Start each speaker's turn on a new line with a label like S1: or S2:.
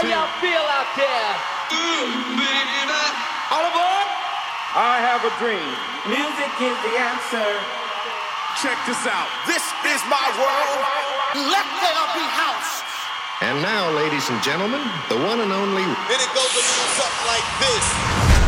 S1: How y'all feel out there? All aboard?
S2: I have a dream.
S3: Music is the answer.
S4: Check this out.
S5: This is my world. Let there be house.
S6: And now, ladies and gentlemen, the one and only.
S5: Then it goes a little something like this.